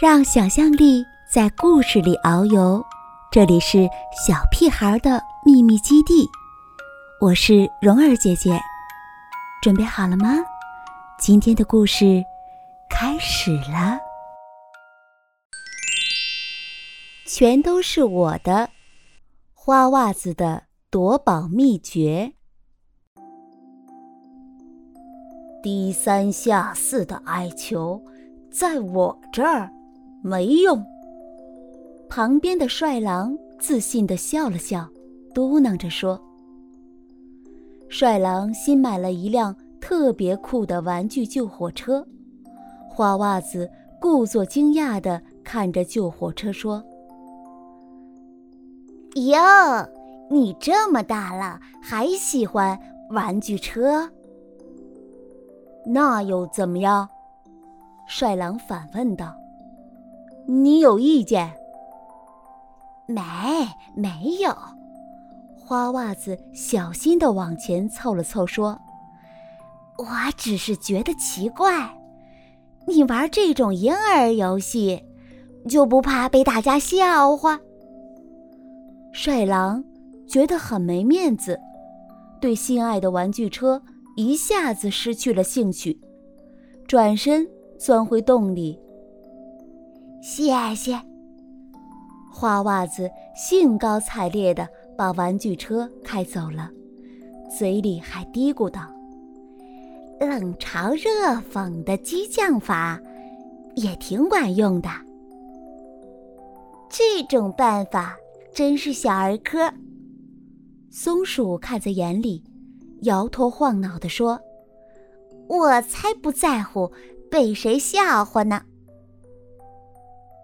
让想象力在故事里遨游，这里是小屁孩的秘密基地。我是蓉儿姐姐，准备好了吗？今天的故事开始了。全都是我的花袜子的夺宝秘诀。低三下四的哀求，在我这儿。没用。旁边的帅郎自信的笑了笑，嘟囔着说：“帅郎新买了一辆特别酷的玩具救火车。”花袜子故作惊讶的看着救火车说：“哟，你这么大了还喜欢玩具车？那又怎么样？”帅郎反问道。你有意见？没，没有。花袜子小心的往前凑了凑，说：“我只是觉得奇怪，你玩这种婴儿游戏，就不怕被大家笑话？”帅郎觉得很没面子，对心爱的玩具车一下子失去了兴趣，转身钻回洞里。谢谢。花袜子兴高采烈地把玩具车开走了，嘴里还嘀咕道：“冷嘲热讽的激将法也挺管用的。这种办法真是小儿科。”松鼠看在眼里，摇头晃脑地说：“我才不在乎被谁笑话呢。”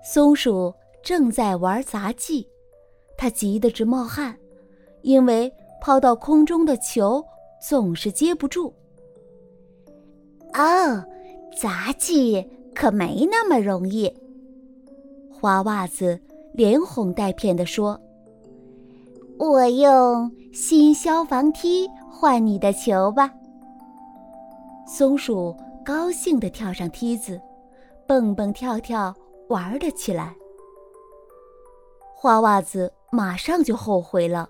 松鼠正在玩杂技，它急得直冒汗，因为抛到空中的球总是接不住。哦，杂技可没那么容易。花袜子连哄带骗地说：“我用新消防梯换你的球吧。”松鼠高兴地跳上梯子，蹦蹦跳跳。玩了起来，花袜子马上就后悔了，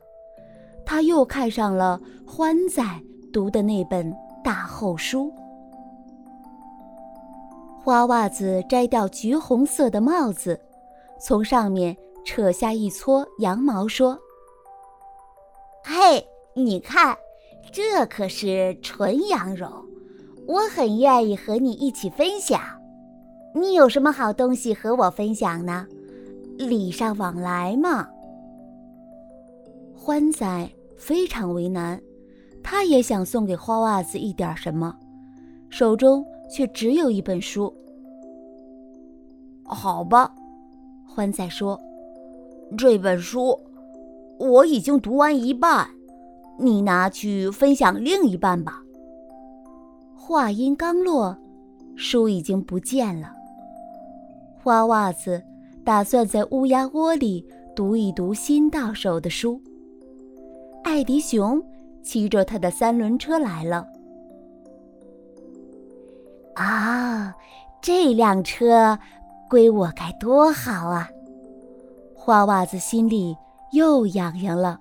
他又看上了欢仔读的那本大厚书。花袜子摘掉橘红色的帽子，从上面扯下一撮羊毛，说：“嘿，你看，这可是纯羊绒，我很愿意和你一起分享。”你有什么好东西和我分享呢？礼尚往来嘛。欢仔非常为难，他也想送给花袜子一点什么，手中却只有一本书。好吧，欢仔说：“这本书我已经读完一半，你拿去分享另一半吧。”话音刚落，书已经不见了。花袜子打算在乌鸦窝里读一读新到手的书。艾迪熊骑着他的三轮车来了。啊，这辆车归我该多好啊！花袜子心里又痒痒了。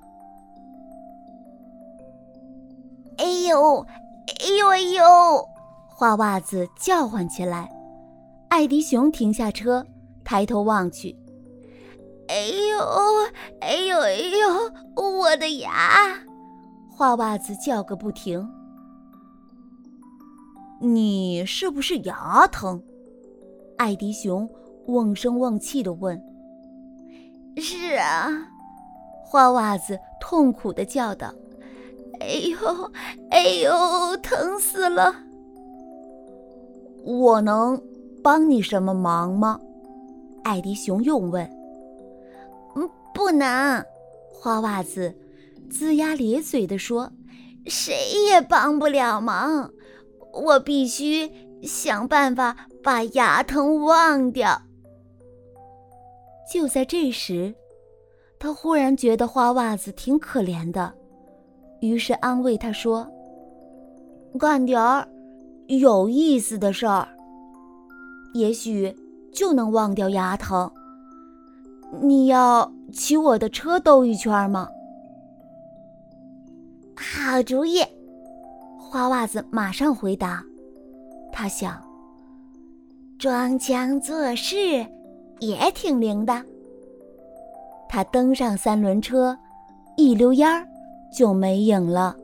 哎呦，哎呦哎呦！花袜子叫唤起来。艾迪熊停下车，抬头望去。哎呦，哎呦，哎呦，我的牙！花袜子叫个不停。你是不是牙疼？艾迪熊瓮声瓮气的问。是啊，花袜子痛苦的叫道。哎呦，哎呦，疼死了！我能。帮你什么忙吗？艾迪熊又问。嗯，不能。花袜子龇牙咧嘴地说：“谁也帮不了忙，我必须想办法把牙疼忘掉。”就在这时，他忽然觉得花袜子挺可怜的，于是安慰他说：“干点儿有意思的事儿。”也许就能忘掉牙疼。你要骑我的车兜一圈吗？好主意！花袜子马上回答。他想，装腔作势也挺灵的。他登上三轮车，一溜烟儿就没影了。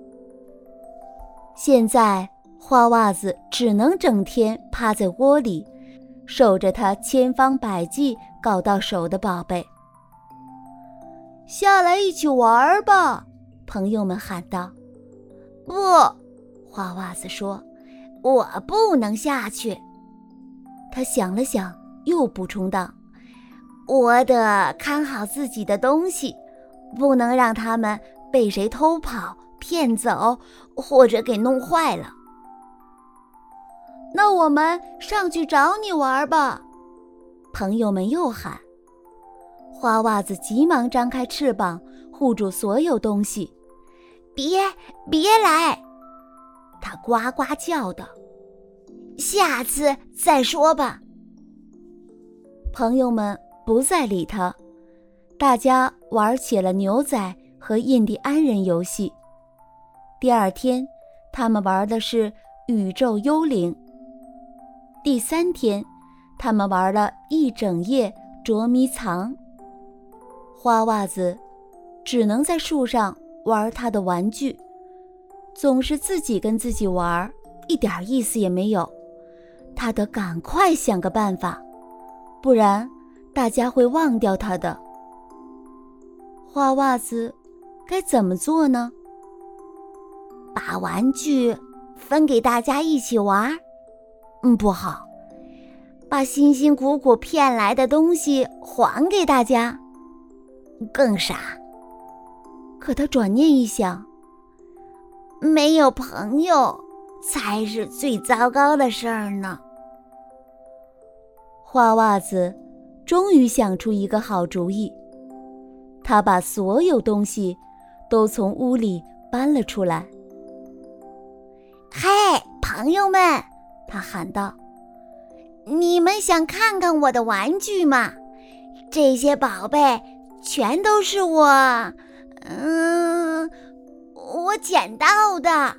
现在，花袜子只能整天趴在窝里，守着他千方百计搞到手的宝贝。下来一起玩吧！朋友们喊道。不，花袜子说：“我不能下去。”他想了想，又补充道：“我得看好自己的东西，不能让他们被谁偷跑、骗走，或者给弄坏了。”那我们上去找你玩吧！朋友们又喊。花袜子急忙张开翅膀，护住所有东西。别别来！他呱呱叫道：“下次再说吧。”朋友们不再理他，大家玩起了牛仔和印第安人游戏。第二天，他们玩的是宇宙幽灵。第三天，他们玩了一整夜捉迷藏。花袜子只能在树上。玩他的玩具，总是自己跟自己玩，一点意思也没有。他得赶快想个办法，不然大家会忘掉他的。花袜子该怎么做呢？把玩具分给大家一起玩？嗯，不好。把辛辛苦苦骗来的东西还给大家？更傻。可他转念一想，没有朋友才是最糟糕的事儿呢。花袜子终于想出一个好主意，他把所有东西都从屋里搬了出来。嘿，朋友们，他喊道：“你们想看看我的玩具吗？这些宝贝全都是我……”嗯，我捡到的。